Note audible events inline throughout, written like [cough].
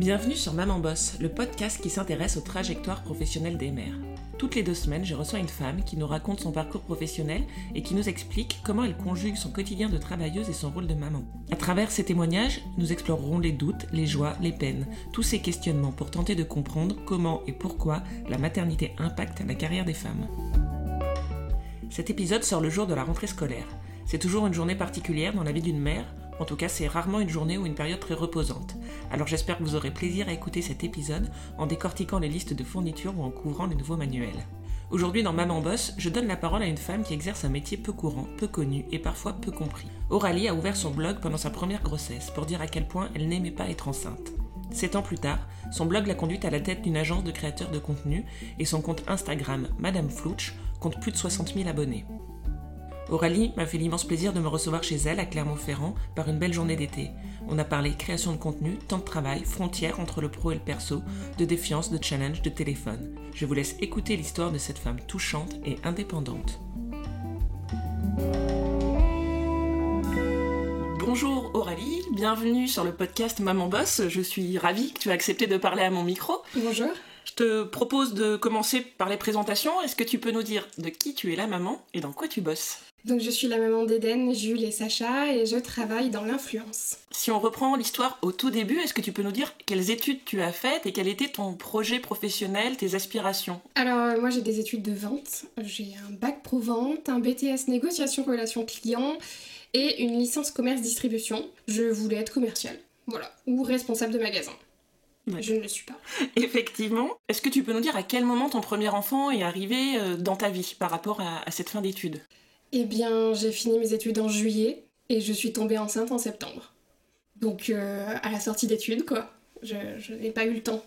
Bienvenue sur Maman Boss, le podcast qui s'intéresse aux trajectoires professionnelles des mères. Toutes les deux semaines, je reçois une femme qui nous raconte son parcours professionnel et qui nous explique comment elle conjugue son quotidien de travailleuse et son rôle de maman. À travers ces témoignages, nous explorerons les doutes, les joies, les peines, tous ces questionnements pour tenter de comprendre comment et pourquoi la maternité impacte la carrière des femmes. Cet épisode sort le jour de la rentrée scolaire. C'est toujours une journée particulière dans la vie d'une mère, en tout cas c'est rarement une journée ou une période très reposante. Alors j'espère que vous aurez plaisir à écouter cet épisode en décortiquant les listes de fournitures ou en couvrant les nouveaux manuels. Aujourd'hui dans Maman Boss, je donne la parole à une femme qui exerce un métier peu courant, peu connu et parfois peu compris. Aurélie a ouvert son blog pendant sa première grossesse pour dire à quel point elle n'aimait pas être enceinte. Sept ans plus tard, son blog l'a conduite à la tête d'une agence de créateurs de contenu et son compte Instagram, Madame Flouch, compte plus de 60 000 abonnés. Aurélie m'a fait l'immense plaisir de me recevoir chez elle à Clermont-Ferrand par une belle journée d'été. On a parlé création de contenu, temps de travail, frontières entre le pro et le perso, de défiance, de challenge, de téléphone. Je vous laisse écouter l'histoire de cette femme touchante et indépendante. Bonjour Aurélie, bienvenue sur le podcast Maman Boss. Je suis ravie que tu aies accepté de parler à mon micro. Bonjour. Je te propose de commencer par les présentations. Est-ce que tu peux nous dire de qui tu es la maman et dans quoi tu bosses? Donc je suis la maman d'Eden, Jules et Sacha et je travaille dans l'influence. Si on reprend l'histoire au tout début, est-ce que tu peux nous dire quelles études tu as faites et quel était ton projet professionnel, tes aspirations? Alors euh, moi j'ai des études de vente, j'ai un bac pro vente, un BTS négociation relation client et une licence commerce distribution. Je voulais être commercial, voilà, ou responsable de magasin. Je ne le suis pas. Effectivement. Est-ce que tu peux nous dire à quel moment ton premier enfant est arrivé euh, dans ta vie par rapport à, cette fin d'études? Eh bien, j'ai fini mes études en juillet et je suis tombée enceinte en septembre. Donc, euh, à la sortie d'études, quoi. Je, n'ai pas eu le temps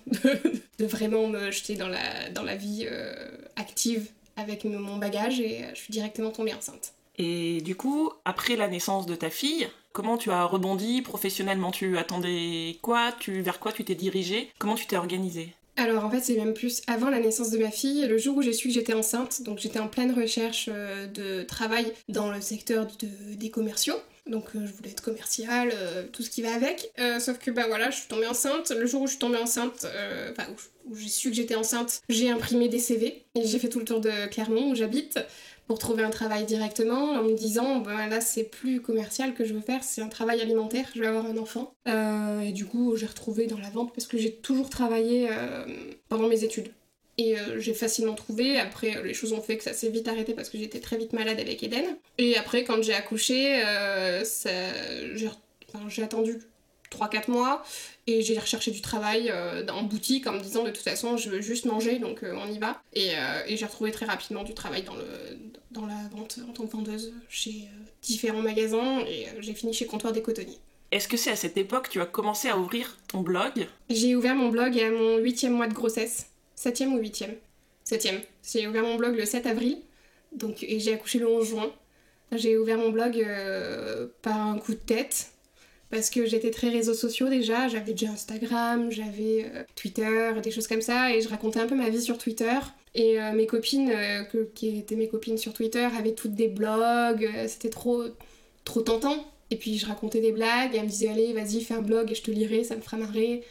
de, [laughs] vraiment me jeter dans la, vie euh, active avec mon bagage et je suis directement tombée enceinte. Et du coup, après la naissance de ta fille, comment tu as rebondi professionnellement? Tu attendais quoi? Tu, Vers quoi tu t'es dirigée? Comment tu t'es organisée? Alors en fait c'est même plus avant la naissance de ma fille, le jour où j'ai su que j'étais enceinte, donc j'étais en pleine recherche euh, de travail dans le secteur des commerciaux. Donc euh, je voulais être commerciale, euh, tout ce qui va avec. sauf que bah voilà, je suis tombée enceinte. Le jour où je suis tombée enceinte, enfin où j'ai su que j'étais enceinte, j'ai imprimé des CV et j'ai fait tout le tour de Clermont où j'habite pour trouver un travail directement en me disant ben là c'est plus commercial que je veux faire, c'est un travail alimentaire, je vais avoir un enfant. Euh, et du coup j'ai retrouvé dans la vente parce que j'ai toujours travaillé euh, pendant mes études. Et euh, j'ai facilement trouvé, après les choses ont fait que ça s'est vite arrêté parce que j'étais très vite malade avec Eden. Et après quand j'ai accouché, j'ai attendu 3-4 mois et j'ai recherché du travail euh, en boutique en me disant de toute façon je veux juste manger donc euh, on y va. Euh, et, j'ai retrouvé très rapidement du travail dans, le, dans la vente en tant que vendeuse chez différents magasins et j'ai fini chez Comptoir des Cotonniers. Est-ce que c'est à cette époque que tu as commencé à ouvrir ton blog? J'ai ouvert mon blog à mon huitième mois de grossesse. Septième ou huitième? Septième. J'ai ouvert mon blog le 7 avril donc, et j'ai accouché le 11 juin. J'ai ouvert mon blog par un coup de tête parce que j'étais très réseaux sociaux déjà, j'avais déjà Instagram, j'avais euh, Twitter, des choses comme ça, et je racontais un peu ma vie sur Twitter. Et euh, mes copines, euh, qui étaient mes copines sur Twitter, avaient toutes des blogs, c'était trop, trop tentant. Et puis je racontais des blagues, et elles me disaient allez, vas-y, fais un blog et je te lirai, ça me fera marrer.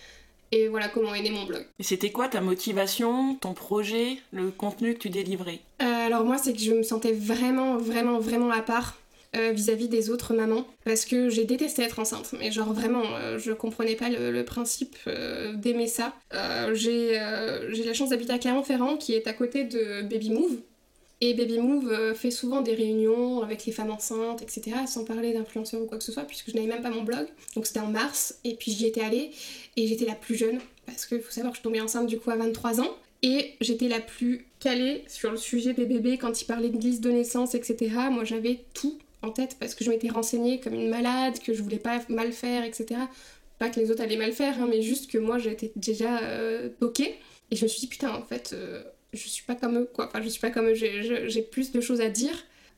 Et voilà comment est né mon blog. Et c'était quoi ta motivation, ton projet, le contenu que tu délivrais? Alors moi, c'est que je me sentais vraiment, vraiment, vraiment à part euh, vis-à-vis des autres mamans parce que j'ai détesté être enceinte mais genre vraiment euh, je comprenais pas le, principe euh, d'aimer ça. J'ai la chance d'habiter à Clermont-Ferrand qui est à côté de Baby Move. Et Baby Move fait souvent des réunions avec les femmes enceintes etc sans parler d'influenceurs ou quoi que ce soit puisque je n'avais même pas mon blog. Donc c'était en mars et puis j'y étais allée et j'étais la plus jeune parce qu'il faut savoir que je tombée enceinte du coup à 23 ans et j'étais la plus calée sur le sujet des bébés quand ils parlaient de liste de naissance, etc. Moi j'avais tout en tête parce que je m'étais renseignée comme une malade, que je voulais pas mal faire, etc. Pas que les autres allaient mal faire, hein, mais juste que moi j'étais déjà euh, Et je me suis dit, putain, en fait, euh, je suis pas comme eux, quoi. Enfin, je suis pas comme eux, j'ai plus de choses à dire.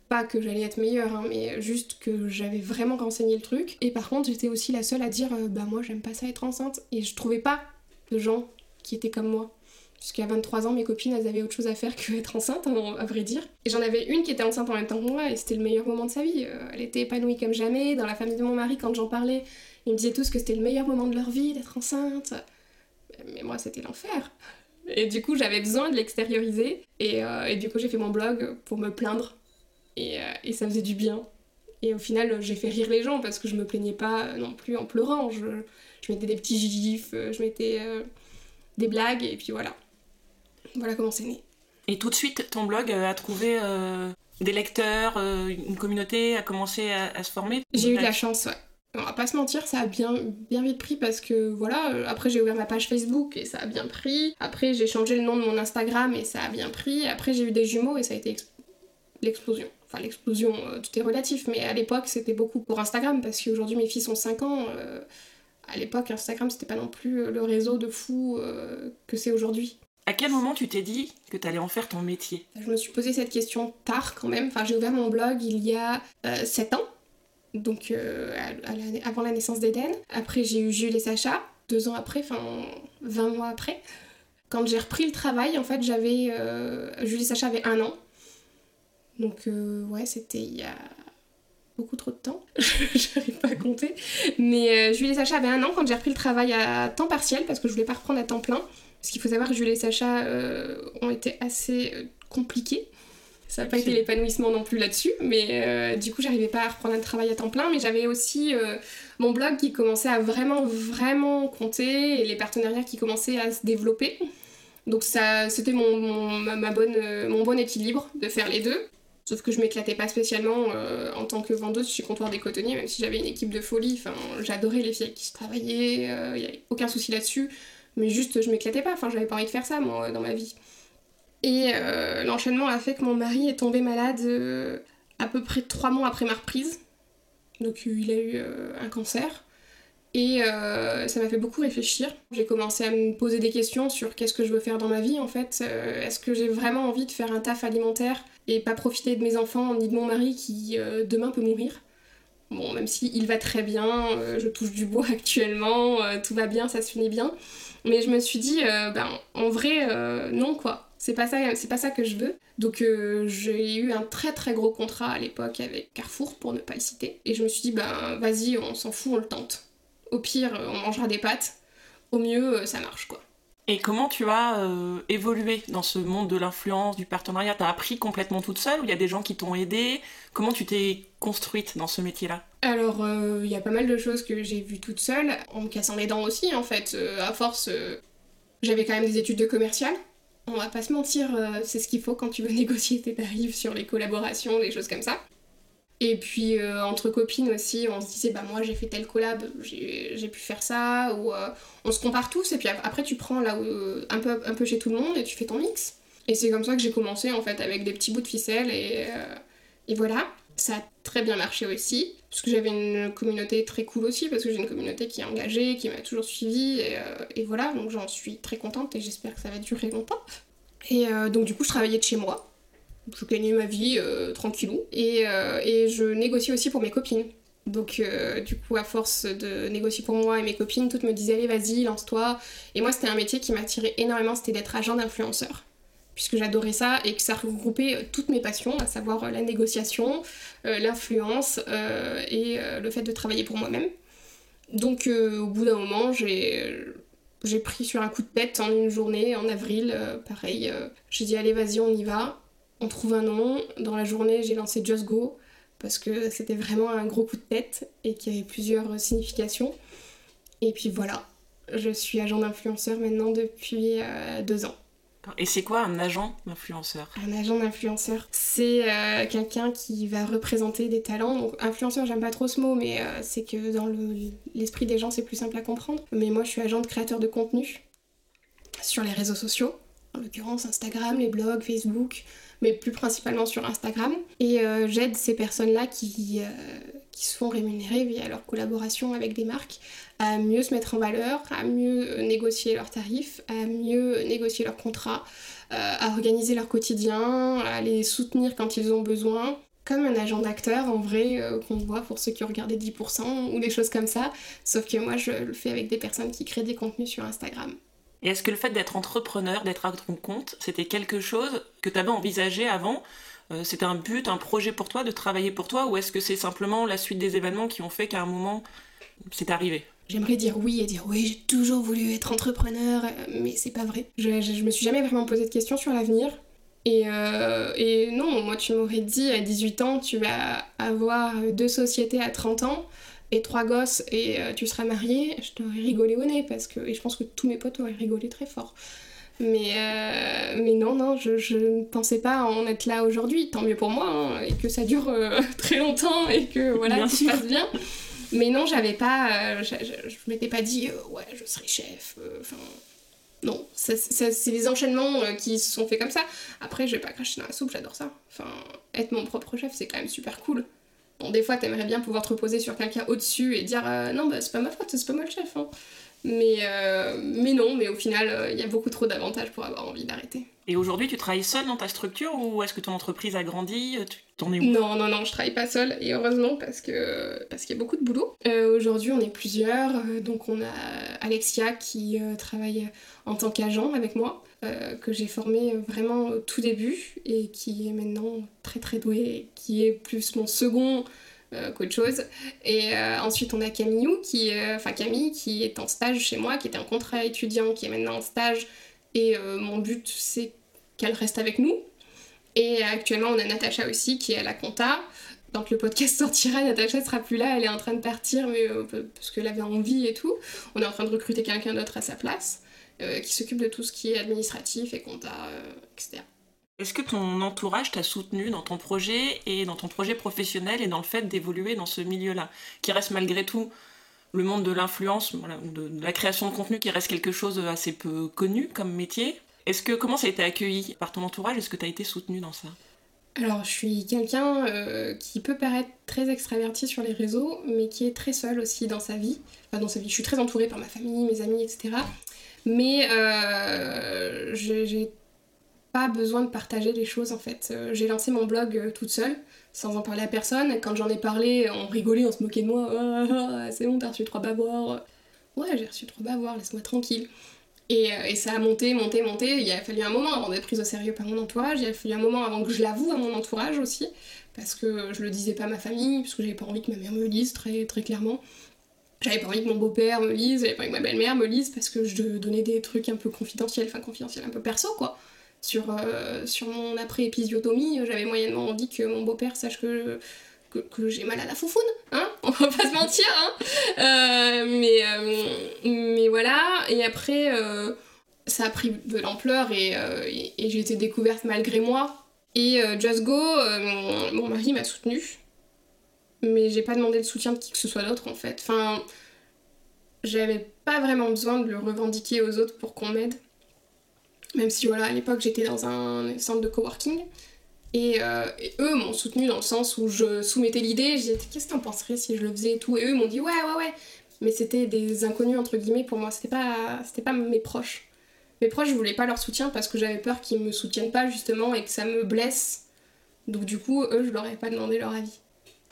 Pas que j'allais être meilleure, hein, mais juste que j'avais vraiment renseigné le truc. Et par contre, j'étais aussi la seule à dire, euh, bah moi j'aime pas ça être enceinte. Et je trouvais pas de gens qui étaient comme moi. Puisqu'à 23 ans, mes copines, elles avaient autre chose à faire que être enceinte, hein, à vrai dire. Et j'en avais une qui était enceinte en même temps que moi, et c'était le meilleur moment de sa vie. Euh, elle était épanouie comme jamais. Dans la famille de mon mari, quand j'en parlais, ils me disaient tous que c'était le meilleur moment de leur vie d'être enceinte. Mais moi, c'était l'enfer. Et du coup, j'avais besoin de l'extérioriser. Et, euh, du coup, j'ai fait mon blog pour me plaindre. Et, euh, et, ça faisait du bien. Et au final, j'ai fait rire les gens parce que je me plaignais pas non plus en pleurant. Je, je mettais des petits gifs, je mettais des blagues, et puis voilà. Voilà comment c'est né. Et tout de suite, ton blog a trouvé des lecteurs, une communauté a commencé à, à se former? J'ai eu de la chance, ouais. On va pas se mentir, ça a bien, bien vite pris parce que voilà, euh, après j'ai ouvert ma page Facebook et ça a bien pris. Après j'ai changé le nom de mon Instagram et ça a bien pris. Après j'ai eu des jumeaux et ça a été l'explosion. Enfin l'explosion, euh, tout est relatif, mais à l'époque c'était beaucoup pour Instagram parce qu'aujourd'hui mes filles sont 5 ans. Euh, à l'époque Instagram c'était pas non plus le réseau de fou que c'est aujourd'hui. À quel moment tu t'es dit que tu allais en faire ton métier? Je me suis posé cette question tard quand même. Enfin j'ai ouvert mon blog il y a 7 ans donc euh, avant la naissance d'Eden. Après, j'ai eu Jules et Sacha, deux ans après, enfin 20 mois après. Quand j'ai repris le travail, en fait, j'avais. Euh, Jules et Sacha avaient un an. Donc, euh, ouais, c'était il y a beaucoup trop de temps. [laughs] J'arrive pas à compter. Mais Jules et Sacha avaient un an quand j'ai repris le travail à temps partiel parce que je voulais pas reprendre à temps plein. Parce qu'il faut savoir que Jules et Sacha ont été assez compliqués ça n'a pas été l'épanouissement non plus là-dessus, mais euh, du coup, j'arrivais pas à reprendre un travail à temps plein, mais j'avais aussi euh, mon blog qui commençait à vraiment, vraiment compter et les partenariats qui commençaient à se développer. Donc, ça, c'était mon, ma, bonne, euh, mon bon équilibre de faire les deux. Sauf que je m'éclatais pas spécialement en tant que vendeuse chez Comptoir des Cotonniers, même si j'avais une équipe de folie. Enfin, j'adorais les filles qui travaillaient, il n'y avait aucun souci là-dessus. Mais juste, je m'éclatais pas. Enfin, j'avais pas envie de faire ça, moi, dans ma vie. Et euh, l'enchaînement a fait que mon mari est tombé malade euh, à peu près trois mois après ma reprise. Donc euh, il a eu un cancer. Et ça m'a fait beaucoup réfléchir. J'ai commencé à me poser des questions sur qu'est-ce que je veux faire dans ma vie en fait. Est-ce que j'ai vraiment envie de faire un taf alimentaire et pas profiter de mes enfants ni de mon mari qui demain peut mourir? Bon, même si il va très bien, je touche du bois [laughs] actuellement, tout va bien, ça se finit bien. Mais je me suis dit, ben, en vrai, non quoi. C'est pas ça c'est pas ça que je veux. Donc euh, j'ai eu un très très gros contrat à l'époque avec Carrefour pour ne pas le citer. Et je me suis dit ben vas-y on s'en fout on le tente. Au pire on mangera des pâtes. Au mieux euh, ça marche quoi et comment tu as euh, évolué dans ce monde de l'influence, du partenariat? T'as appris complètement toute seule ou il y a des gens qui t'ont aidé? Comment tu t'es construite dans ce métier-là? Alors, il y a pas mal de choses que j'ai vues toute seule, en me cassant les dents aussi en fait. à force, j'avais quand même des études de commercial, on va pas se mentir, euh, c'est ce qu'il faut quand tu veux [laughs] négocier tes tarifs sur les collaborations, des choses comme ça. Et puis euh, entre copines aussi, on se disait bah moi j'ai fait tel collab, j'ai pu faire ça, ou euh, on se compare tous et puis après tu prends là un, peu, un peu chez tout le monde et tu fais ton mix. Et c'est comme ça que j'ai commencé en fait avec des petits bouts de ficelle et, et voilà. Ça a très bien marché aussi, parce que j'avais une communauté très cool aussi, parce que j'ai une communauté qui est engagée, qui m'a toujours suivie, et, euh, voilà, donc j'en suis très contente et j'espère que ça va durer longtemps. Et euh, donc du coup, je travaillais de chez moi, je gagnais ma vie euh, tranquillou, et, et, je négociais aussi pour mes copines. Donc du coup, à force de négocier pour moi et mes copines, toutes me disaient allez vas-y, lance-toi. Et moi, c'était un métier qui m'attirait énormément, c'était d'être agent d'influenceur puisque j'adorais ça et que ça regroupait euh, toutes mes passions, à savoir euh, la négociation, euh, l'influence et le fait de travailler pour moi-même. Donc au bout d'un moment, j'ai pris sur un coup de tête en une journée, en avril, pareil. j'ai dit allez vas-y on y va, on trouve un nom. Dans la journée j'ai lancé Just Go parce que c'était vraiment un gros coup de tête et qu'il y avait plusieurs significations. Et puis voilà, je suis agent d'influenceur maintenant depuis deux ans. Et c'est quoi un agent d'influenceur? Un agent d'influenceur, c'est euh, quelqu'un qui va représenter des talents. Donc, influenceur, j'aime pas trop ce mot, mais euh, c'est que dans l'esprit des gens, c'est plus simple à comprendre. Mais moi, je suis agent de créateur de contenu sur les réseaux sociaux, en l'occurrence Instagram, les blogs, Facebook, mais plus principalement sur Instagram. Et euh, j'aide ces personnes-là qui, qui se font rémunérer via leur collaboration avec des marques à mieux se mettre en valeur, à mieux négocier leurs tarifs, à mieux négocier leurs contrats, euh, à organiser leur quotidien, à les soutenir quand ils ont besoin. Comme un agent d'acteur en vrai euh, qu'on voit pour ceux qui ont regardé 10% ou des choses comme ça. Sauf que moi je le fais avec des personnes qui créent des contenus sur Instagram. Et est-ce que le fait d'être entrepreneur, d'être à ton compte, c'était quelque chose que tu avais envisagé avant euh, C'était un but, un projet pour toi de travailler pour toi Ou est-ce que c'est simplement la suite des événements qui ont fait qu'à un moment c'est arrivé? J'aimerais dire oui et dire oui, j'ai toujours voulu être entrepreneur, mais c'est pas vrai. Je, je, me suis jamais vraiment posé de questions sur l'avenir. Et, euh, et, non, moi tu m'aurais dit à 18 ans, tu vas avoir deux sociétés à 30 ans et trois gosses et euh, tu seras marié, je t'aurais rigolé au nez parce que, et je pense que tous mes potes auraient rigolé très fort. Mais, euh, mais non, non, je, je, ne pensais pas en être là aujourd'hui, tant mieux pour moi, hein, et que ça dure [laughs] très longtemps et que voilà, tout se passe bien. Mais non, j'avais pas. je, je, m'étais pas dit, ouais, je serai chef. Enfin non, c'est les enchaînements euh, qui se sont faits comme ça. Après, je vais pas cracher dans la soupe, j'adore ça. Enfin, être mon propre chef, c'est quand même super cool. Bon, des fois, t'aimerais bien pouvoir te reposer sur quelqu'un au-dessus et dire euh, non, bah c'est pas ma faute, c'est pas moi le chef. Hein. Mais, euh, mais non, mais au final, il y a beaucoup trop d'avantages pour avoir envie d'arrêter. Et aujourd'hui, tu travailles seule dans ta structure ou est-ce que ton entreprise a grandi T'en es où? Non, non, non, je travaille pas seule et heureusement parce que parce qu'il y a beaucoup de boulot. aujourd'hui, on est plusieurs, donc on a Alexia qui travaille en tant qu'agent avec moi, euh, que j'ai formé vraiment au tout début et qui est maintenant très très doué, qui est plus mon second euh, qu'autre chose. Et euh, ensuite on a Camille, qui, enfin Camille qui est en stage chez moi, qui était en contrat étudiant, qui est maintenant en stage. Et mon but c'est qu'elle reste avec nous. Et actuellement on a Natacha aussi qui est à la compta. Quand le podcast [laughs] sortira, Natacha sera plus là, elle est en train de partir mais, parce qu'elle avait envie et tout. On est en train de recruter quelqu'un d'autre à sa place. Euh, qui s'occupe de tout ce qui est administratif et compta, euh, etc. Est-ce que ton entourage t'a soutenu dans ton projet et dans ton projet professionnel et dans le fait d'évoluer dans ce milieu-là, qui reste malgré tout le monde de l'influence, de, la création de contenu, qui reste quelque chose assez peu connu comme métier? Est-ce que comment ça a été accueilli par ton entourage? Est-ce que tu as été soutenu dans ça? Alors, je suis quelqu'un euh, qui peut paraître très extraverti sur les réseaux, mais qui est très seul aussi dans sa vie. Enfin, dans sa vie, je suis très entourée par ma famille, mes amis, etc. Mais euh, j'ai pas besoin de partager les choses en fait. Euh, j'ai lancé mon blog euh, toute seule, sans en parler à personne. Quand j'en ai parlé, on rigolait, on se moquait de moi. Ah, ah, ah, c'est bon, t'as reçu trois bavoirs. Ouais, j'ai reçu trois bavoirs, laisse-moi tranquille. Et, et, ça a monté, monté, monté. Il a fallu un moment avant d'être prise au sérieux par mon entourage. Il a fallu un moment avant que je l'avoue à mon entourage aussi. Parce que je le disais pas à ma famille, parce que j'avais pas envie que ma mère me lise très, très clairement. J'avais pas envie que mon beau-père me lise, j'avais pas envie que ma belle-mère me lise parce que je donnais des trucs un peu confidentiels, enfin confidentiels, un peu perso quoi. Sur, euh, sur mon après-épisiotomie, j'avais moyennement envie que mon beau-père sache que, que, j'ai mal à la foufoune, hein [laughs] On va pas se mentir, hein euh, mais, euh, mais voilà, et après, ça a pris de l'ampleur et, et, j'ai été découverte malgré moi. Et Just Go, mon mari m'a soutenue mais j'ai pas demandé le soutien de qui que ce soit d'autre en fait. Enfin, j'avais pas vraiment besoin de le revendiquer aux autres pour qu'on m'aide. Même si voilà, à l'époque j'étais dans un centre de coworking. Et, euh, eux m'ont soutenu dans le sens où je soumettais l'idée, j'ai dit qu'est-ce que t'en penserais si je le faisais et tout? Et eux m'ont dit ouais, ouais, ouais. Mais c'était des inconnus entre guillemets pour moi, c'était pas, c'était pas mes proches. Mes proches, je voulais pas leur soutien parce que j'avais peur qu'ils me soutiennent pas justement et que ça me blesse. Donc du coup, eux, je leur ai pas demandé leur avis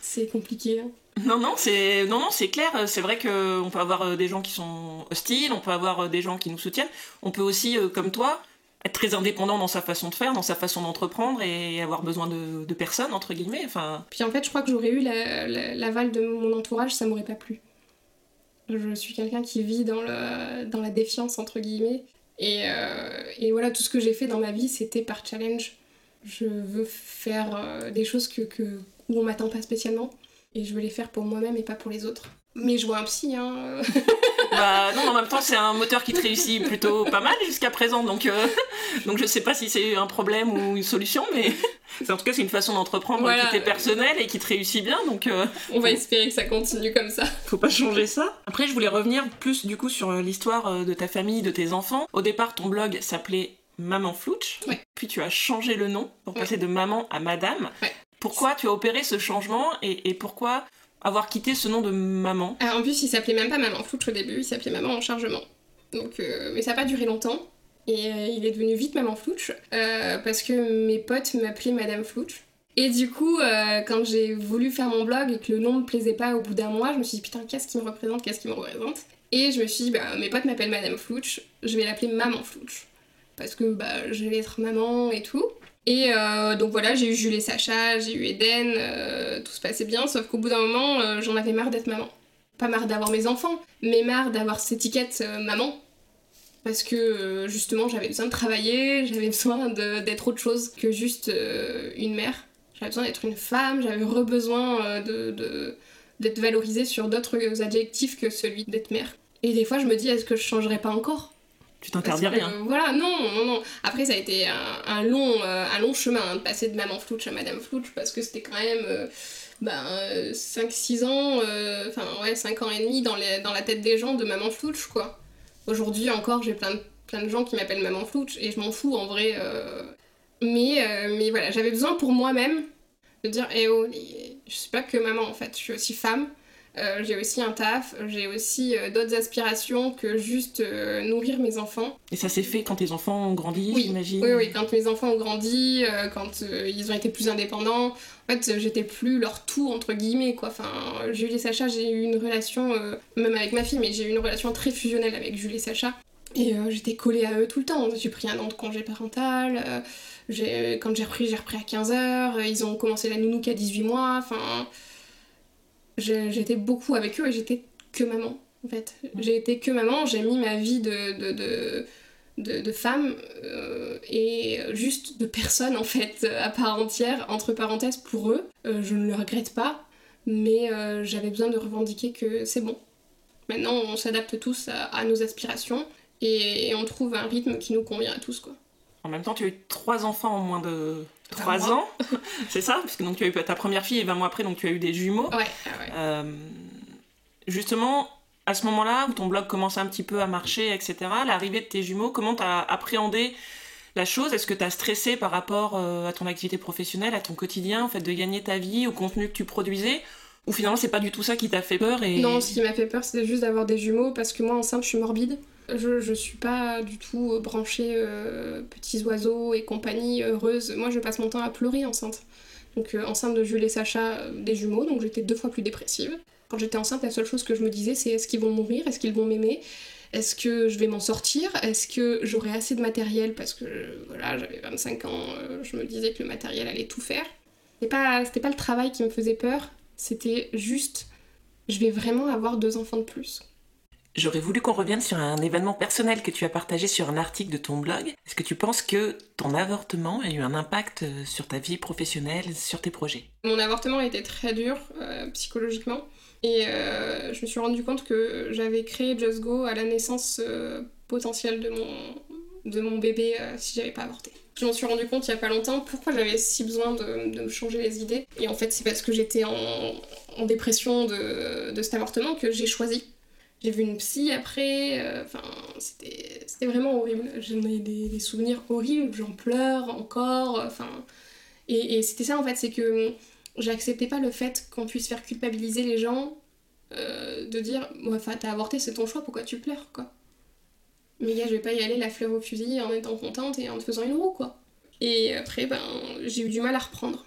c'est compliqué. Hein. Non, non, c'est non, non, c'est clair. C'est vrai qu'on peut avoir euh, des gens qui sont hostiles, on peut avoir euh, des gens qui nous soutiennent. On peut aussi, euh, comme toi, être très indépendant dans sa façon de faire, dans sa façon d'entreprendre et avoir besoin de, de, personne, entre guillemets. Enfin... Puis en fait, je crois que j'aurais eu l'aval de mon entourage, ça m'aurait pas plu. Je suis quelqu'un qui vit dans, le, dans la défiance, entre guillemets. Et, et voilà, tout ce que j'ai fait dans ma vie, c'était par challenge. Je veux faire des choses que, que, où on m'attend pas spécialement. Et je veux les faire pour moi-même et pas pour les autres. Mais je vois un psy, hein. [laughs] bah non, en même temps, c'est un moteur qui te réussit plutôt pas mal jusqu'à présent, donc, euh, [laughs] donc je sais pas si c'est un problème ou une solution, mais [laughs] en tout cas, c'est une façon d'entreprendre qui t'est personnelle et qui te réussit bien, donc... Euh, on va espérer que ça continue comme ça. Faut pas changer ça. Après, je voulais revenir plus du coup sur euh, l'histoire de ta famille, de tes enfants. Au départ, ton blog s'appelait Maman Flouch, puis tu as changé le nom pour passer de maman à madame. Ouais. Pourquoi tu as opéré ce changement et, pourquoi avoir quitté ce nom de maman? En plus, il s'appelait même pas Maman Flouche au début, il s'appelait Maman en chargement. Donc, euh, mais ça n'a pas duré longtemps. Et euh, il est devenu vite Maman Flouche euh, parce que mes potes m'appelaient Madame Flouche. Et du coup, quand j'ai voulu faire mon blog et que le nom me plaisait pas au bout d'un mois, je me suis dit putain, qu'est-ce qui me représente, qu'est-ce qui me représente? Et je me suis dit, bah, mes potes m'appellent Madame Flouche, je vais l'appeler Maman Flouche. Parce que bah, je vais être maman et tout. Et euh, donc voilà, j'ai eu Jules et Sacha, j'ai eu Eden, euh, tout se passait bien, sauf qu'au bout d'un moment, euh, j'en avais marre d'être maman. pas marre d'avoir mes enfants, mais marre d'avoir cette étiquette maman. Parce que justement, j'avais besoin de travailler, j'avais besoin d'être autre chose que juste une mère. J'avais besoin d'être une femme, j'avais re-besoin d'être valorisée sur d'autres adjectifs que celui d'être mère. Et des fois, je me dis, est-ce que je changerais pas encore? Tu t'interdis rien. voilà, non, non, non. Après, ça a été un, long, euh, un long chemin hein, de passer de Maman Flouche à Madame Flouche parce que c'était quand même euh, ben, 5-6 ans, euh, enfin ouais, 5 ans et demi dans, les, dans la tête des gens de Maman Flouche, quoi. Aujourd'hui encore, j'ai plein de, plein de gens qui m'appellent Maman Flouche et je m'en fous en vrai. Mais, mais voilà, j'avais besoin pour moi-même de dire, eh oh, je suis pas que maman en fait, je suis aussi femme euh, j'ai aussi un taf, j'ai aussi euh, d'autres aspirations que juste euh, nourrir mes enfants. Et ça s'est fait quand tes enfants ont grandi, oui. j'imagine Oui, oui, quand mes enfants ont grandi, quand ils ont été plus indépendants. En fait, j'étais plus leur tout, entre guillemets, quoi. Enfin, Julie et Sacha, j'ai eu une relation, même avec ma fille, mais j'ai eu une relation très fusionnelle avec Julie et Sacha. Et j'étais collée à eux tout le temps. J'ai pris un an de congé parental. quand j'ai repris, j'ai repris à 15h. Ils ont commencé la nounou à 18 mois. Enfin j'étais beaucoup avec eux et j'étais que maman, en fait. J'ai été que maman, j'ai mis ma vie de, de, de, de, femme euh, et juste de personne, en fait, à part entière, entre parenthèses, pour eux. Euh, je ne le regrette pas, mais euh, j'avais besoin de revendiquer que c'est bon. Maintenant, on s'adapte tous à, nos aspirations et, on trouve un rythme qui nous convient à tous, quoi. En même temps, tu as eu trois enfants en moins de 3 ans, [laughs] c'est ça Parce que donc tu as eu ta première fille et 20 mois après, donc tu as eu des jumeaux. Ouais, ah euh, justement, à ce moment-là, où ton blog commençait un petit peu à marcher, etc., l'arrivée de tes jumeaux, comment tu as appréhendé la chose? Est-ce que tu as stressé par rapport euh, à ton activité professionnelle, à ton quotidien, en fait, de gagner ta vie, au contenu que tu produisais? Ou finalement c'est pas du tout ça qui t'a fait peur et... Non, ce qui m'a fait peur c'était juste d'avoir des jumeaux parce que moi enceinte je suis morbide. Je, je suis pas du tout branchée euh, petits oiseaux et compagnie heureuse. Moi je passe mon temps à pleurer enceinte. Donc euh, enceinte de Jules et Sacha, euh, des jumeaux, donc j'étais deux fois plus dépressive. Quand j'étais enceinte, la seule chose que je me disais c'est est-ce qu'ils vont mourir? Est-ce qu'ils vont m'aimer? Est-ce que je vais m'en sortir? Est-ce que j'aurai assez de matériel? Parce que voilà, j'avais 25 ans, je me disais que le matériel allait tout faire. C'était pas, pas le travail qui me faisait peur, c'était juste je vais vraiment avoir deux enfants de plus. J'aurais voulu qu'on revienne sur un événement personnel que tu as partagé sur un article de ton blog. Est-ce que tu penses que ton avortement a eu un impact euh, sur ta vie professionnelle, sur tes projets? Mon avortement a été très dur euh, psychologiquement et euh, je me suis rendu compte que j'avais créé Just Go à la naissance potentielle de mon, de mon bébé si j'avais pas avorté. Je m'en suis rendu compte il y a pas longtemps pourquoi j'avais si besoin de, me changer les idées? Et en fait, c'est parce que j'étais en, dépression de, de cet avortement que j'ai choisi j'ai vu une psy après, euh, enfin, c'était vraiment horrible. J'en ai des, souvenirs horribles, j'en pleure encore, enfin. Et, c'était ça en fait, c'est que j'acceptais pas le fait qu'on puisse faire culpabiliser les gens euh, de dire, enfin, t'as avorté, c'est ton choix, pourquoi tu pleures, quoi? Mais gars, je vais pas y aller la fleur au fusil en étant contente et en te faisant une roue, quoi. Et après, ben, j'ai eu du mal à reprendre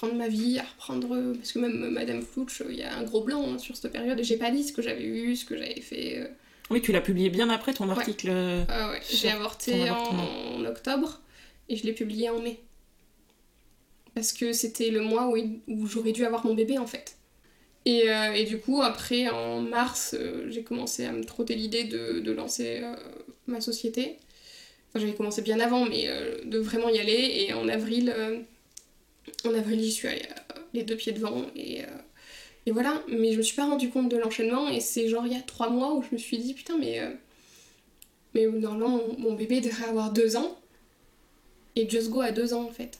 reprendre ma vie, à reprendre. Parce que même Madame Flouch, il y a un gros blanc hein, sur cette période et j'ai pas dit ce que j'avais eu, ce que j'avais fait. Euh. Oui, tu l'as publié bien après ton article. Euh, ah ouais, j'ai avorté en, octobre et je l'ai publié en mai. Parce que c'était le mois où, où j'aurais dû avoir mon bébé en fait. Et, euh, et, du coup, après, en mars, j'ai commencé à me trotter l'idée de, de, lancer ma société. Enfin, j'avais commencé bien avant, mais de vraiment y aller. Et en avril, en avril, j'y suis allée euh, les deux pieds devant et, euh, et, voilà. Mais je me suis pas rendu compte de l'enchaînement et c'est genre il y a trois mois où je me suis dit putain, mais, euh, mais normalement mon, bébé devrait avoir deux ans et Just Go a deux ans en fait.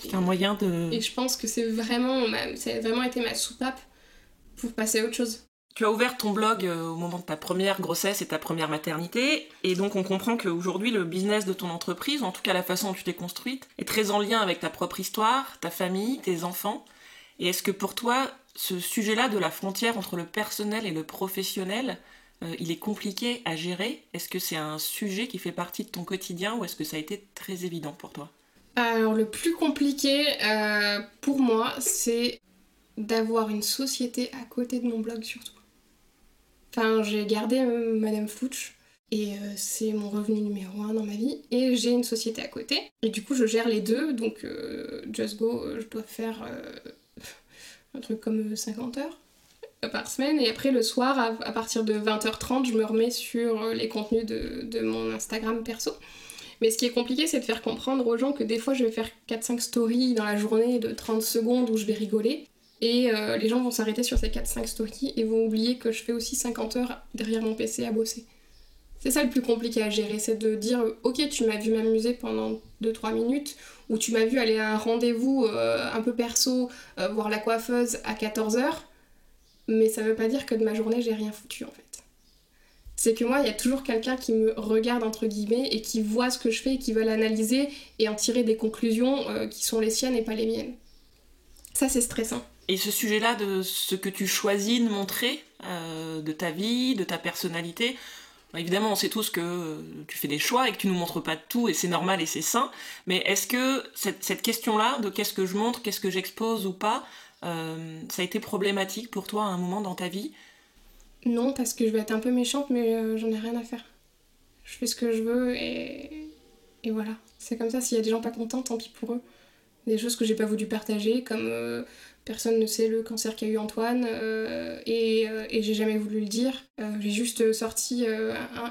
C'est un moyen de. Et je pense que c'est vraiment, ça a vraiment été ma soupape pour passer à autre chose. Tu as ouvert ton blog euh, au moment de ta première grossesse et ta première maternité, et donc on comprend qu'aujourd'hui le business de ton entreprise, en tout cas la façon dont tu t'es construite, est très en lien avec ta propre histoire, ta famille, tes enfants. Et est-ce que pour toi, ce sujet-là de la frontière entre le personnel et le professionnel, euh, il est compliqué à gérer? Est-ce que c'est un sujet qui fait partie de ton quotidien ou est-ce que ça a été très évident pour toi? Alors le plus compliqué euh, pour moi, c'est d'avoir une société à côté de mon blog surtout. Enfin, j'ai gardé euh, Madame Flouch et euh, c'est mon revenu numéro un dans ma vie. Et j'ai une société à côté. Et du coup, je gère les deux. Donc, euh, Just Go, je dois faire un truc comme 50 heures. par semaine. Et après, le soir, à, partir de 20h30, je me remets sur les contenus de, de mon Instagram perso. Mais ce qui est compliqué, c'est de faire comprendre aux gens que des fois, je vais faire 4-5 stories dans la journée de 30 secondes où je vais rigoler. Et euh, les gens vont s'arrêter sur ces 4-5 stories et vont oublier que je fais aussi 50 heures derrière mon PC à bosser. C'est ça le plus compliqué à gérer, c'est de dire ok tu m'as vu m'amuser pendant 2-3 minutes, ou tu m'as vu aller à un rendez-vous euh, un peu perso, euh, voir la coiffeuse à 14h, mais ça veut pas dire que de ma journée j'ai rien foutu en fait c'est que moi, il y a toujours quelqu'un qui me regarde, entre guillemets, et qui voit ce que je fais, et qui veut l'analyser et en tirer des conclusions euh, qui sont les siennes et pas les miennes. Ça, c'est stressant. Et ce sujet-là de ce que tu choisis de montrer, euh, de ta vie, de ta personnalité, évidemment, on sait tous que tu fais des choix et que tu nous montres pas tout, et c'est normal et c'est sain, mais est-ce que cette, question-là, de qu'est-ce que je montre, qu'est-ce que j'expose ou pas, euh, ça a été problématique pour toi à un moment dans ta vie? Non, parce que je vais être un peu méchante, mais euh, j'en ai rien à faire. Je fais ce que je veux et, et voilà. C'est comme ça, s'il y a des gens pas contents, tant pis pour eux. Des choses que j'ai pas voulu partager, comme personne ne sait le cancer qu'a eu Antoine, euh, et, et j'ai jamais voulu le dire. j'ai juste sorti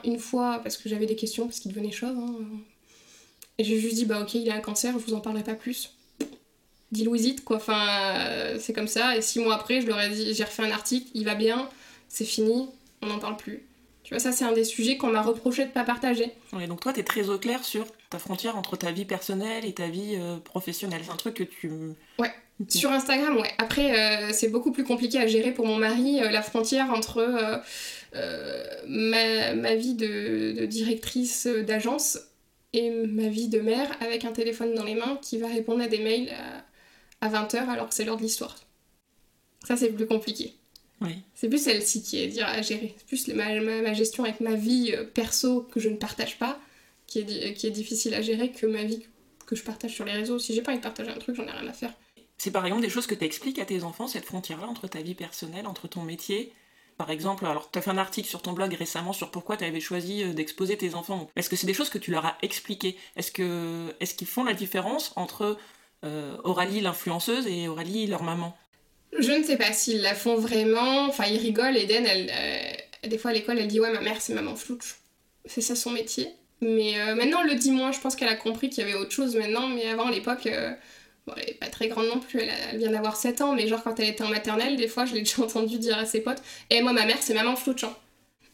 une fois parce que j'avais des questions, parce qu'il devenait chauve. Hein. Et j'ai juste dit, bah ok, il a un cancer, je vous en parlerai pas plus. Dis Louis quoi. Enfin, c'est comme ça. Et six mois après, je leur ai dit, j'ai refait un article, il va bien c'est fini, on n'en parle plus. Tu vois, ça, c'est un des sujets qu'on m'a reproché de pas partager. Oui, donc toi, tu es très au clair sur ta frontière entre ta vie personnelle et ta vie euh, professionnelle. C'est un truc que tu. Ouais. Sur Instagram, ouais. Après, euh, c'est beaucoup plus compliqué à gérer pour mon mari, euh, la frontière entre ma, vie de, directrice d'agence et ma vie de mère avec un téléphone dans les mains qui va répondre à des mails à, à 20h alors que c'est l'heure de l'histoire. Ça, c'est plus compliqué. C'est plus celle-ci qui est dire à gérer. C'est plus ma, ma, gestion avec ma vie euh, perso que je ne partage pas qui est, qui est difficile à gérer que ma vie que je partage sur les réseaux. Si j'ai pas envie de partager un truc, j'en ai rien à faire. C'est par exemple des choses que tu expliques à tes enfants, cette frontière-là entre ta vie personnelle, entre ton métier. Par exemple, alors tu as fait un article sur ton blog récemment sur pourquoi tu avais choisi euh, d'exposer tes enfants. Est-ce que c'est des choses que tu leur as expliquées? Est-ce que est-ce qu'ils font la différence entre euh, Aurélie l'influenceuse et Aurélie leur maman? Je ne sais pas s'ils la font vraiment. Enfin, ils rigolent. Eden, elle, euh, des fois à l'école, elle dit Ouais, ma mère, c'est maman flouche. C'est ça son métier. Mais euh, maintenant, le dit moins. Je pense qu'elle a compris qu'il y avait autre chose maintenant. Mais avant, à l'époque, bon, elle n'est pas très grande non plus. Elle, vient d'avoir 7 ans. Mais genre, quand elle était en maternelle, des fois, je l'ai [laughs] déjà entendu dire à ses potes Et moi, ma mère, c'est maman flouche. Hein.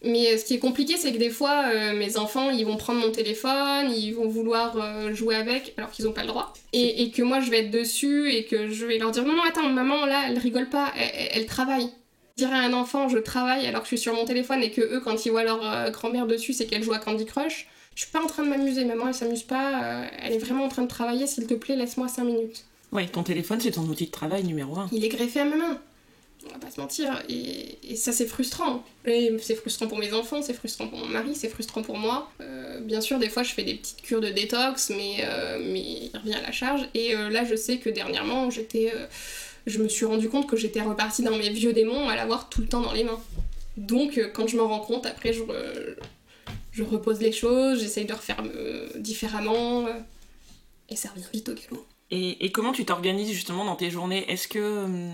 Mais ce qui est compliqué, c'est que des fois, euh, mes enfants, ils vont prendre mon téléphone, ils vont vouloir euh, jouer avec, alors qu'ils n'ont pas le droit. Et, que moi, je vais être dessus et que je vais leur dire non, non, attends, maman, là, elle rigole pas, elle, travaille. Dire à un enfant, je travaille alors que je suis sur mon téléphone et que eux, quand ils voient leur euh, grand-mère dessus, c'est qu'elle joue à Candy Crush. Je suis pas en train de m'amuser, maman, elle s'amuse pas, elle est vraiment en train de travailler, s'il te plaît, laisse-moi 5 minutes. Ouais, ton téléphone, c'est ton outil de travail numéro 1. Il est greffé à ma main on va pas se mentir. Et, ça, c'est frustrant. C'est frustrant pour mes enfants, c'est frustrant pour mon mari, c'est frustrant pour moi. Euh, bien sûr, des fois, je fais des petites cures de détox, mais, euh, mais il revient à la charge. Et euh, là, je sais que dernièrement, j'étais, je me suis rendu compte que j'étais repartie dans mes vieux démons à l'avoir tout le temps dans les mains. Donc, quand je m'en rends compte, après, je, je repose les choses, j'essaye de refaire différemment. et ça revient vite au galop. Et, comment tu t'organises justement dans tes journées? Est-ce que hum,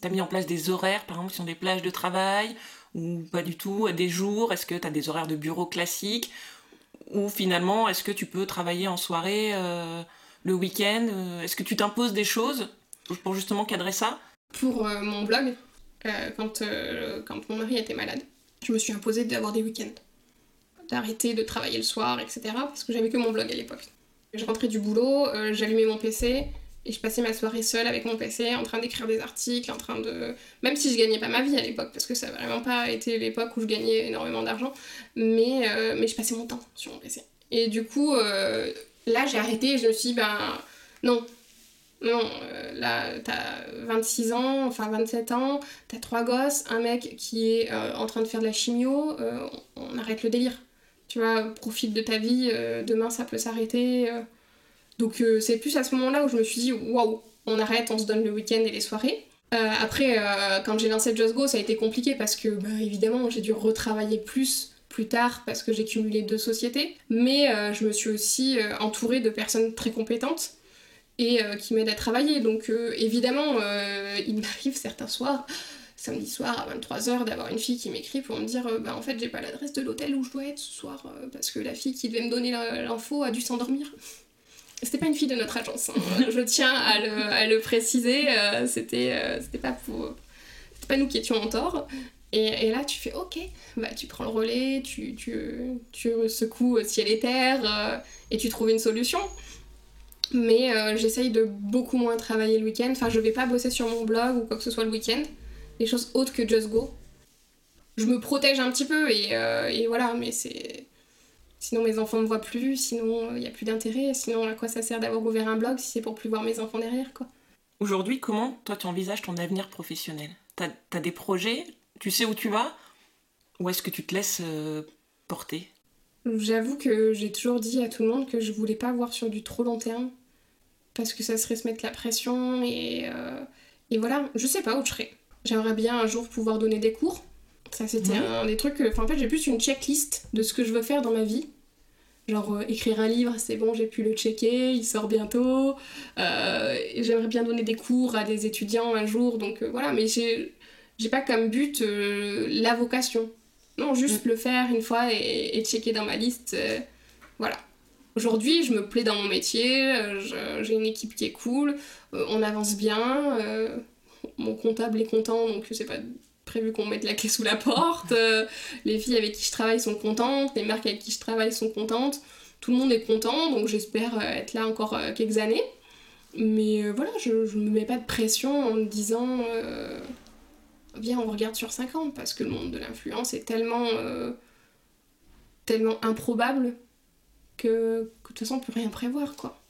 tu as mis en place des horaires, par exemple, qui sont des plages de travail? Ou pas du tout, des jours? Est-ce que tu as des horaires de bureau classiques? Ou finalement, est-ce que tu peux travailler en soirée euh, le week-end? Euh, Est-ce que tu t'imposes des choses pour justement cadrer ça? Pour euh, mon blog, quand, quand mon mari était malade, je me suis imposée d'avoir des week-ends. D'arrêter de travailler le soir, etc. Parce que j'avais que mon blog à l'époque. Je rentrais du boulot, euh, j'allumais mon PC et je passais ma soirée seule avec mon PC en train d'écrire des articles, en train de. Même si je gagnais pas ma vie à l'époque, parce que ça n'a vraiment pas été l'époque où je gagnais énormément d'argent, mais, euh, mais je passais mon temps sur mon PC. Et du coup, euh, là j'ai arrêté et je me suis dit, ben non, non, là, t'as 26 ans, enfin 27 ans, t'as trois gosses, un mec qui est en train de faire de la chimio, on arrête le délire. Tu vois, profite de ta vie, euh, demain ça peut s'arrêter. Euh. Donc euh, c'est plus à ce moment-là où je me suis dit, waouh, on arrête, on se donne le week-end et les soirées. après, quand j'ai lancé Just Go, ça a été compliqué parce que, bah, évidemment, j'ai dû retravailler plus plus tard parce que j'ai cumulé deux sociétés. Mais je me suis aussi entourée de personnes très compétentes et qui m'aident à travailler. Donc évidemment, il m'arrive certains soirs samedi soir à 23h d'avoir une fille qui m'écrit pour me dire bah en fait j'ai pas l'adresse de l'hôtel où je dois être ce soir parce que la fille qui devait me donner l'info a dû s'endormir. C'était pas une fille de notre agence, hein. [laughs] je tiens à le, à le préciser, c'était pas pour... C'était pas nous qui étions en tort. Et, là, tu fais OK, bah, tu prends le relais, tu, tu, tu secoues ciel et terre euh, et tu trouves une solution. Mais euh, j'essaye de beaucoup moins travailler le week-end. Enfin, je vais pas bosser sur mon blog ou quoi que ce soit le week-end. Des choses autres que Just Go. Je me protège un petit peu et, euh, et voilà, mais c'est. Sinon, mes enfants ne me voient plus, sinon, il n'y a plus d'intérêt. Sinon, à quoi ça sert d'avoir ouvert un blog si c'est pour plus voir mes enfants derrière, quoi. Aujourd'hui, comment toi tu envisages ton avenir professionnel? T'as as des projets? Tu sais où tu vas? Ou est-ce que tu te laisses euh, porter? J'avoue que j'ai toujours dit à tout le monde que je voulais pas voir sur du trop long terme. Parce que ça serait se mettre la pression et, euh, et voilà, je sais pas où je serai. J'aimerais bien un jour pouvoir donner des cours. Ça, c'était un des trucs. Enfin, en fait, j'ai plus une checklist de ce que je veux faire dans ma vie. Genre, euh, écrire un livre, c'est bon, j'ai pu le checker, il sort bientôt. J'aimerais bien donner des cours à des étudiants un jour, donc voilà, mais j'ai j'ai pas comme but euh, la vocation. Non, juste mm. le faire une fois et, et checker dans ma liste. Euh, voilà. Aujourd'hui, je me plais dans mon métier, euh, j'ai une équipe qui est cool, on avance bien, mon comptable est content, donc c'est pas prévu qu'on mette la clé sous la porte, les filles avec qui je travaille sont contentes, les marques avec qui je travaille sont contentes, tout le monde est content, donc j'espère être là encore quelques années. Mais voilà, je, je me mets pas de pression en me disant viens, on regarde sur 5 ans, parce que le monde de l'influence est tellement, euh, tellement improbable que, que de toute façon, on peut rien prévoir, quoi.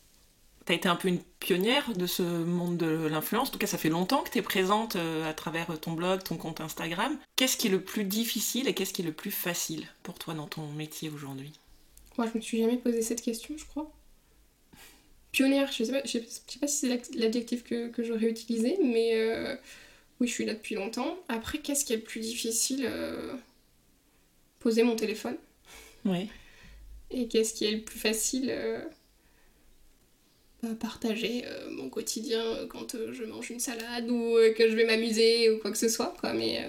T'as été un peu une pionnière de ce monde de l'influence, en tout cas ça fait longtemps que tu es présente euh, à travers ton blog, ton compte Instagram. Qu'est-ce qui est le plus difficile et qu'est-ce qui est le plus facile pour toi dans ton métier aujourd'hui? Moi je me suis jamais posé cette question je crois. Pionnière, je sais pas, je sais pas si c'est l'adjectif que, que j'aurais utilisé, mais euh, oui, je suis là depuis longtemps. Après, qu'est-ce qui est le plus difficile euh, Poser mon téléphone? Oui. Et qu'est-ce qui est le plus facile euh, Partager euh, mon quotidien quand je mange une salade ou que je vais m'amuser ou quoi que ce soit, quoi. Mais,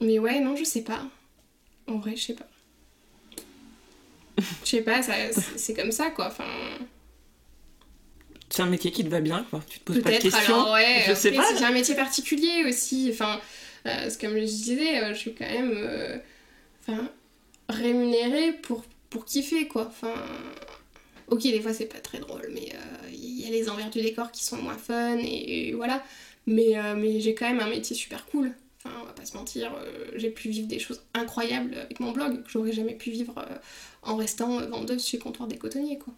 mais ouais, non, je sais pas. En vrai, je sais pas. Je sais pas, c'est comme ça, quoi. Enfin c'est un métier qui te va bien, quoi. Tu te poses pas de questions. Alors, ouais, je sais pas. C'est un métier particulier aussi. Enfin, euh, comme je disais, euh, je suis quand même euh, enfin, rémunérée pour, pour kiffer, quoi. Enfin, ok, des fois c'est pas très drôle, mais il y a les envers du décor qui sont moins fun, et, voilà. Mais, mais j'ai quand même un métier super cool. Enfin, on va pas se mentir, j'ai pu vivre des choses incroyables avec mon blog que j'aurais jamais pu vivre en restant vendeuse chez Comptoir des Cotonniers, quoi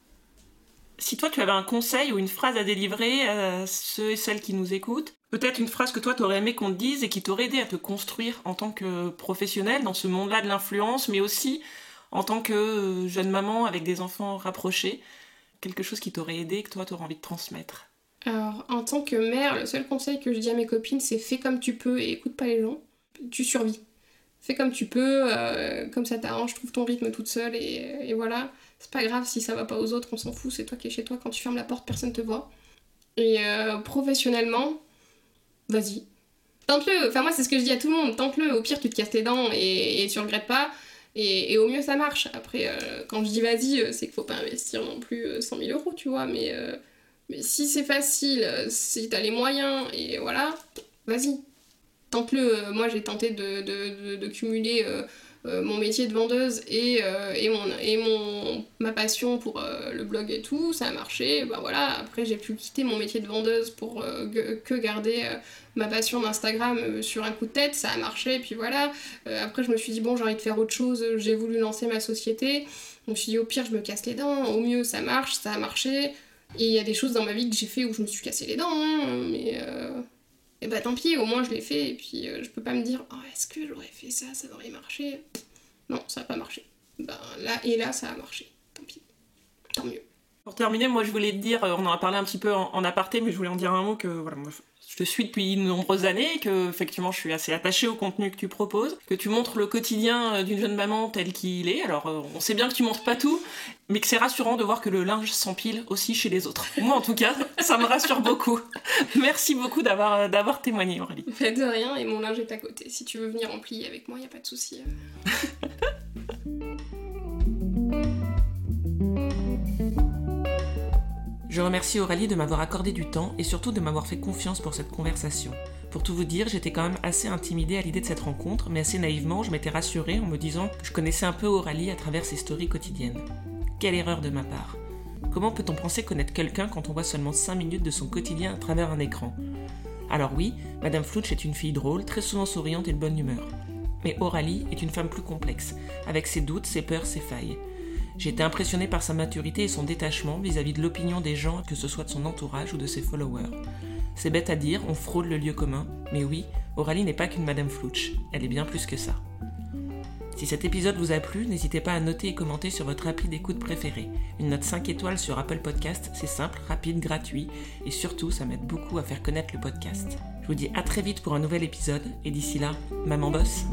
si toi tu avais un conseil ou une phrase à délivrer à ceux et celles qui nous écoutent, peut-être une phrase que toi t'aurais aimé qu'on te dise et qui t'aurait aidé à te construire en tant que professionnel dans ce monde-là de l'influence, mais aussi en tant que euh, jeune maman avec des enfants rapprochés, quelque chose qui t'aurait aidé que toi t'aurais envie de transmettre? Alors, en tant que mère, le seul conseil que je dis à mes copines, c'est fais comme tu peux et écoute pas les gens. Tu survis. Fais comme tu peux, euh, comme ça t'arrange, trouve ton rythme toute seule et, et voilà c'est pas grave si ça va pas aux autres, on s'en fout, c'est toi qui es chez toi, quand tu fermes la porte, personne te voit. Et euh, professionnellement, vas-y. Tente-le, enfin moi c'est ce que je dis à tout le monde, tente-le, au pire tu te casses les dents et, tu regrettes pas, et, au mieux ça marche. Après, euh, quand je dis vas-y, euh, c'est qu'il faut pas investir non plus 100 000 euros, tu vois, mais, mais si c'est facile, si t'as les moyens, et voilà, vas-y. Tente-le, moi j'ai tenté de, cumuler euh, mon métier de vendeuse et, euh, et, ma passion pour euh, le blog et tout, ça a marché. Bah voilà, après j'ai pu quitter mon métier de vendeuse pour que garder ma passion d'Instagram sur un coup de tête, ça a marché, puis voilà. après je me suis dit, bon, j'ai envie de faire autre chose, j'ai voulu lancer ma société. Je me suis dit, au pire, je me casse les dents, au mieux, ça marche, ça a marché. Et il y a des choses dans ma vie que j'ai fait où je me suis cassé les dents, hein, mais et bah tant pis, au moins je l'ai fait, et puis euh, je peux pas me dire, oh, est-ce que j'aurais fait ça, ça aurait marché Non, ça a pas marché. Ben là et là, ça a marché. Tant pis. Tant mieux. Pour terminer, moi je voulais te dire, euh, on en a parlé un petit peu en, aparté, mais je voulais en dire un mot que voilà, je te suis depuis de nombreuses années, que effectivement je suis assez attachée au contenu que tu proposes, que tu montres le quotidien euh, d'une jeune maman tel qu'il est. Alors euh, on sait bien que tu montres pas tout, mais que c'est rassurant de voir que le linge s'empile aussi chez les autres. Moi en tout cas, ça me rassure beaucoup. Merci beaucoup d'avoir euh, d'avoir témoigné Aurélie. Faites de rien et mon linge est à côté. Si tu veux venir en plier avec moi, y a pas de souci. [laughs] Je remercie Aurélie de m'avoir accordé du temps et surtout de m'avoir fait confiance pour cette conversation. Pour tout vous dire, j'étais quand même assez intimidée à l'idée de cette rencontre, mais assez naïvement, je m'étais rassurée en me disant que je connaissais un peu Aurélie à travers ses stories quotidiennes. Quelle erreur de ma part. Comment peut-on penser connaître quelqu'un quand on voit seulement 5 minutes de son quotidien à travers un écran? Alors oui, Madame Flouch est une fille drôle, très souvent souriante et de bonne humeur. Mais Aurélie est une femme plus complexe, avec ses doutes, ses peurs, ses failles. J'ai été impressionnée par sa maturité et son détachement vis-à-vis de l'opinion des gens, que ce soit de son entourage ou de ses followers. C'est bête à dire, on frôle le lieu commun, mais oui, Aurélie n'est pas qu'une Madame Flouch, elle est bien plus que ça. Si cet épisode vous a plu, n'hésitez pas à noter et commenter sur votre appli d'écoute préférée. Une note 5 étoiles sur Apple Podcast, c'est simple, rapide, gratuit, et surtout ça m'aide beaucoup à faire connaître le podcast. Je vous dis à très vite pour un nouvel épisode, et d'ici là, maman bosse